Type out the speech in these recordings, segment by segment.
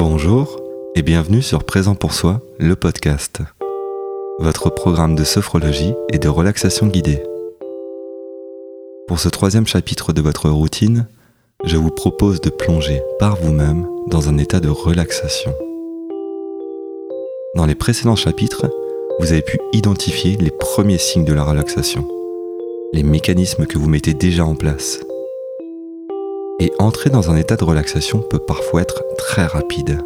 Bonjour et bienvenue sur Présent pour soi, le podcast, votre programme de sophrologie et de relaxation guidée. Pour ce troisième chapitre de votre routine, je vous propose de plonger par vous-même dans un état de relaxation. Dans les précédents chapitres, vous avez pu identifier les premiers signes de la relaxation, les mécanismes que vous mettez déjà en place. Et entrer dans un état de relaxation peut parfois être très rapide,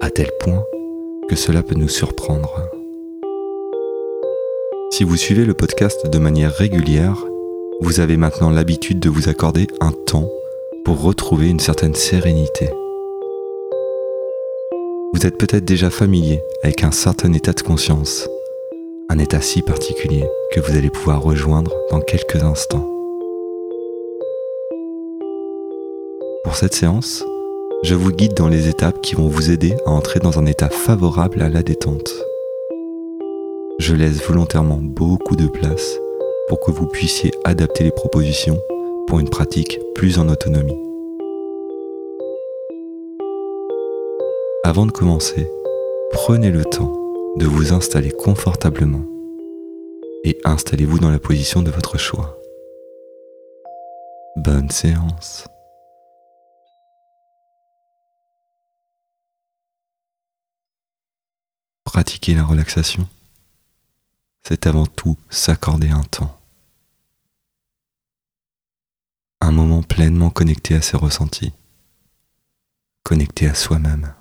à tel point que cela peut nous surprendre. Si vous suivez le podcast de manière régulière, vous avez maintenant l'habitude de vous accorder un temps pour retrouver une certaine sérénité. Vous êtes peut-être déjà familier avec un certain état de conscience, un état si particulier que vous allez pouvoir rejoindre dans quelques instants. Pour cette séance, je vous guide dans les étapes qui vont vous aider à entrer dans un état favorable à la détente. Je laisse volontairement beaucoup de place pour que vous puissiez adapter les propositions pour une pratique plus en autonomie. Avant de commencer, prenez le temps de vous installer confortablement et installez-vous dans la position de votre choix. Bonne séance. Pratiquer la relaxation, c'est avant tout s'accorder un temps. Un moment pleinement connecté à ses ressentis, connecté à soi-même.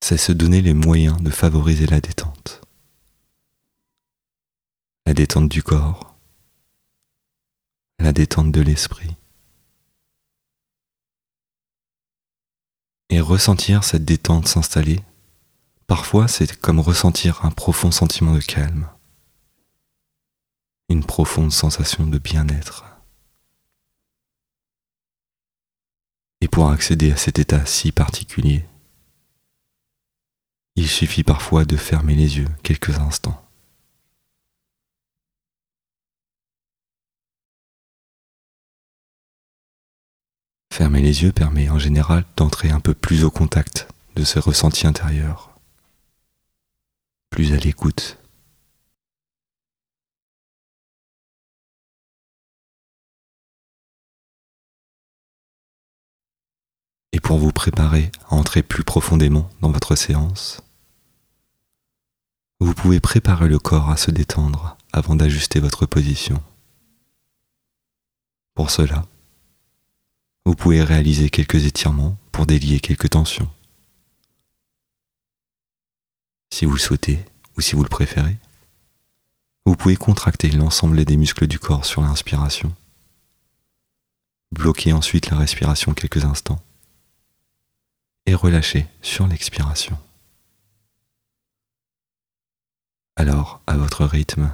c'est se donner les moyens de favoriser la détente. La détente du corps, la détente de l'esprit. Et ressentir cette détente s'installer, parfois c'est comme ressentir un profond sentiment de calme, une profonde sensation de bien-être. Et pour accéder à cet état si particulier, il suffit parfois de fermer les yeux quelques instants. Fermer les yeux permet en général d'entrer un peu plus au contact de ce ressenti intérieur, plus à l'écoute. Et pour vous préparer à entrer plus profondément dans votre séance, vous pouvez préparer le corps à se détendre avant d'ajuster votre position. Pour cela, vous pouvez réaliser quelques étirements pour délier quelques tensions. Si vous le souhaitez ou si vous le préférez, vous pouvez contracter l'ensemble des muscles du corps sur l'inspiration, bloquer ensuite la respiration quelques instants et relâcher sur l'expiration. Alors, à votre rythme,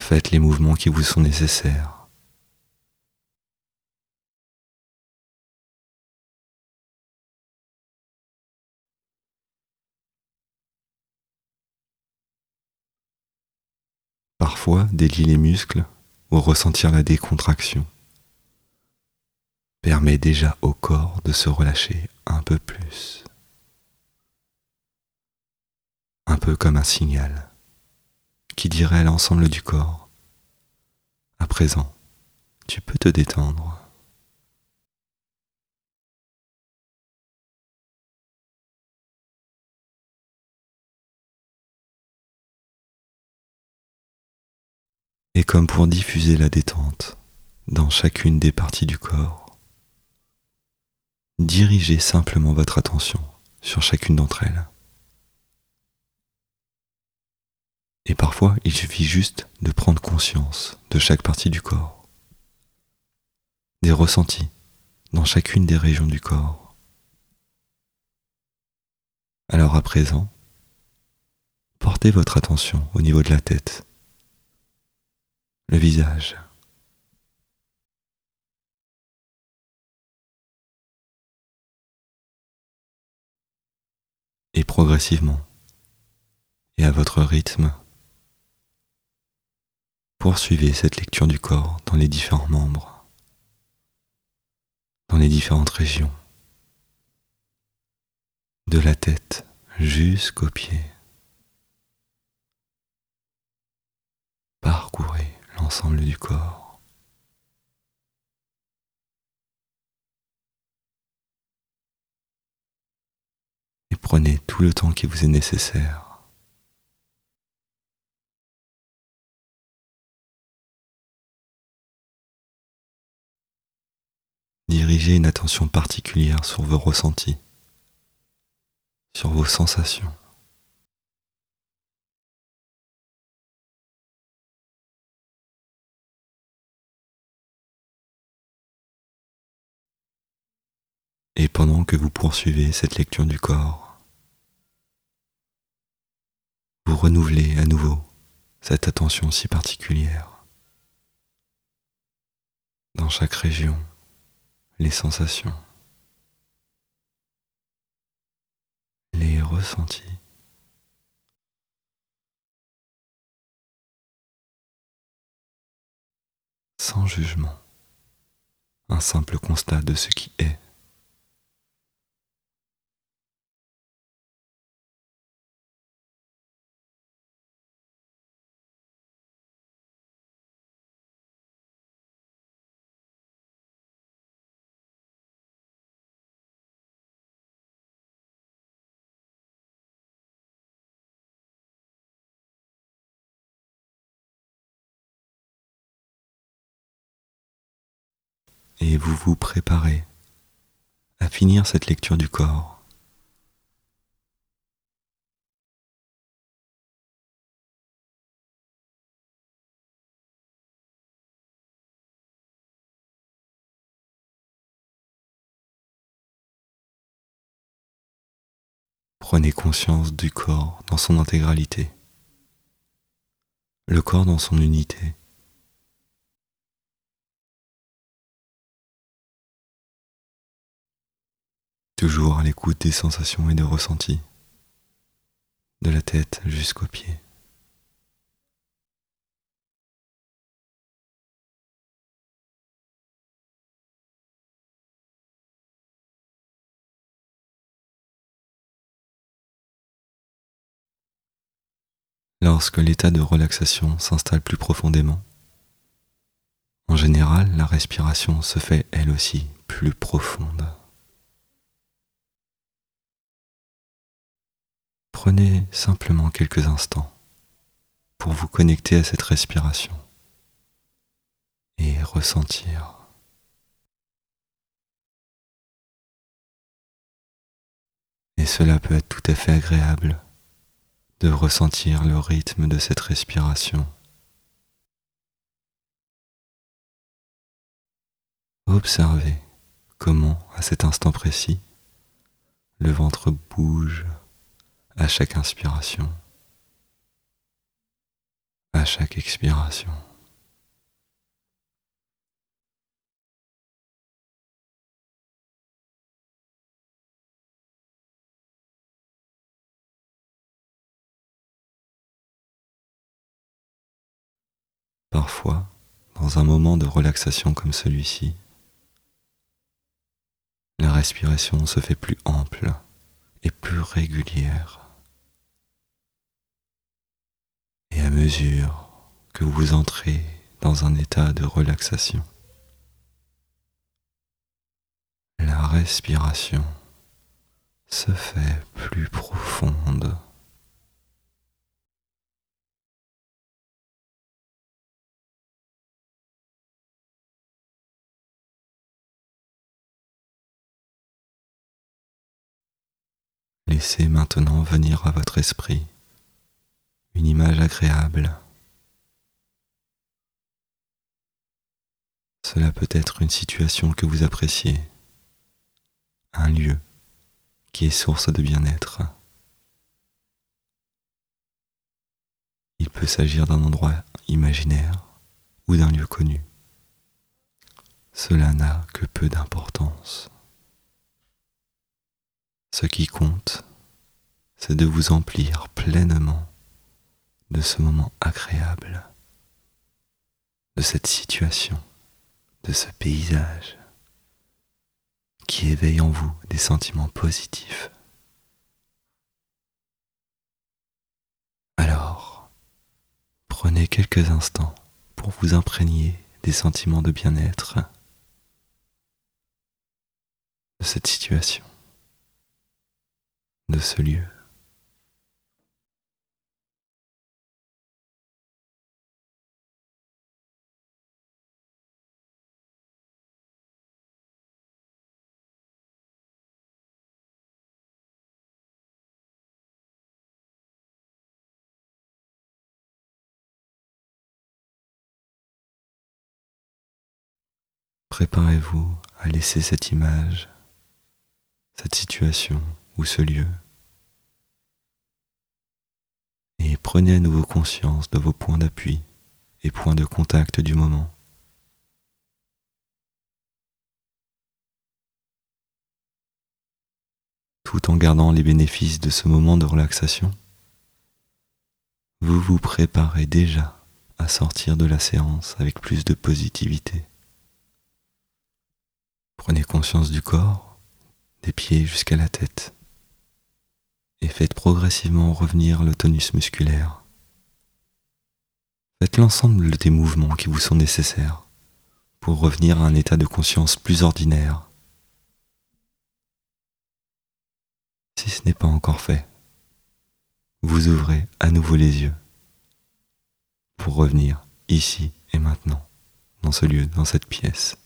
faites les mouvements qui vous sont nécessaires. Parfois, délier les muscles ou ressentir la décontraction permet déjà au corps de se relâcher un peu plus un peu comme un signal qui dirait à l'ensemble du corps, à présent, tu peux te détendre. Et comme pour diffuser la détente dans chacune des parties du corps, dirigez simplement votre attention sur chacune d'entre elles. Et parfois, il suffit juste de prendre conscience de chaque partie du corps, des ressentis dans chacune des régions du corps. Alors à présent, portez votre attention au niveau de la tête, le visage. Et progressivement, et à votre rythme, Poursuivez cette lecture du corps dans les différents membres, dans les différentes régions, de la tête jusqu'aux pieds. Parcourez l'ensemble du corps. Et prenez tout le temps qui vous est nécessaire Dirigez une attention particulière sur vos ressentis, sur vos sensations. Et pendant que vous poursuivez cette lecture du corps, vous renouvelez à nouveau cette attention si particulière dans chaque région les sensations, les ressentis. Sans jugement, un simple constat de ce qui est. et vous vous préparez à finir cette lecture du corps. Prenez conscience du corps dans son intégralité, le corps dans son unité. Toujours à l'écoute des sensations et des ressentis, de la tête jusqu'aux pieds. Lorsque l'état de relaxation s'installe plus profondément, en général, la respiration se fait elle aussi plus profonde. Prenez simplement quelques instants pour vous connecter à cette respiration et ressentir. Et cela peut être tout à fait agréable de ressentir le rythme de cette respiration. Observez comment, à cet instant précis, le ventre bouge à chaque inspiration, à chaque expiration. Parfois, dans un moment de relaxation comme celui-ci, la respiration se fait plus ample et plus régulière. Et à mesure que vous entrez dans un état de relaxation, la respiration se fait plus profonde. Laissez maintenant venir à votre esprit une image agréable. Cela peut être une situation que vous appréciez, un lieu qui est source de bien-être. Il peut s'agir d'un endroit imaginaire ou d'un lieu connu. Cela n'a que peu d'importance. Ce qui compte, c'est de vous emplir pleinement de ce moment agréable, de cette situation, de ce paysage. qui éveille en vous des sentiments positifs. Alors, prenez quelques instants pour vous imprégner des sentiments de bien-être de cette situation, de ce lieu. Préparez-vous à laisser cette image, cette situation ou ce lieu. Et prenez à nouveau conscience de vos points d'appui et points de contact du moment. Tout en gardant les bénéfices de ce moment de relaxation, vous vous préparez déjà à sortir de la séance avec plus de positivité. Prenez conscience du corps, des pieds jusqu'à la tête, et faites progressivement revenir le tonus musculaire. Faites l'ensemble des mouvements qui vous sont nécessaires pour revenir à un état de conscience plus ordinaire. Si ce n'est pas encore fait, vous ouvrez à nouveau les yeux pour revenir ici et maintenant, dans ce lieu, dans cette pièce.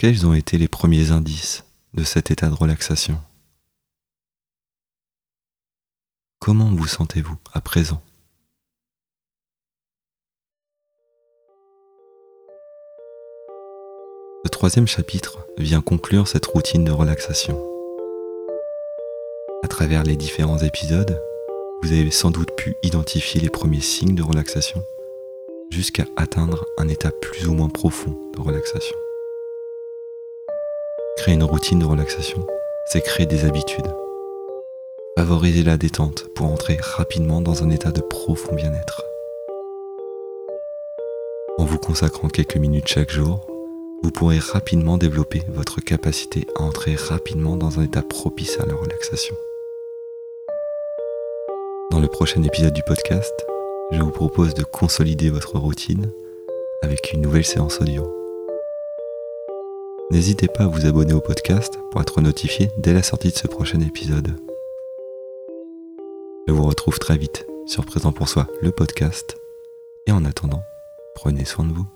Quels ont été les premiers indices de cet état de relaxation? Comment vous sentez-vous à présent? Le troisième chapitre vient conclure cette routine de relaxation. À travers les différents épisodes, vous avez sans doute pu identifier les premiers signes de relaxation jusqu'à atteindre un état plus ou moins profond de relaxation. Créer une routine de relaxation, c'est créer des habitudes. Favoriser la détente pour entrer rapidement dans un état de profond bien-être. En vous consacrant quelques minutes chaque jour, vous pourrez rapidement développer votre capacité à entrer rapidement dans un état propice à la relaxation. Dans le prochain épisode du podcast, je vous propose de consolider votre routine avec une nouvelle séance audio. N'hésitez pas à vous abonner au podcast pour être notifié dès la sortie de ce prochain épisode. Je vous retrouve très vite sur Présent pour Soi, le podcast. Et en attendant, prenez soin de vous.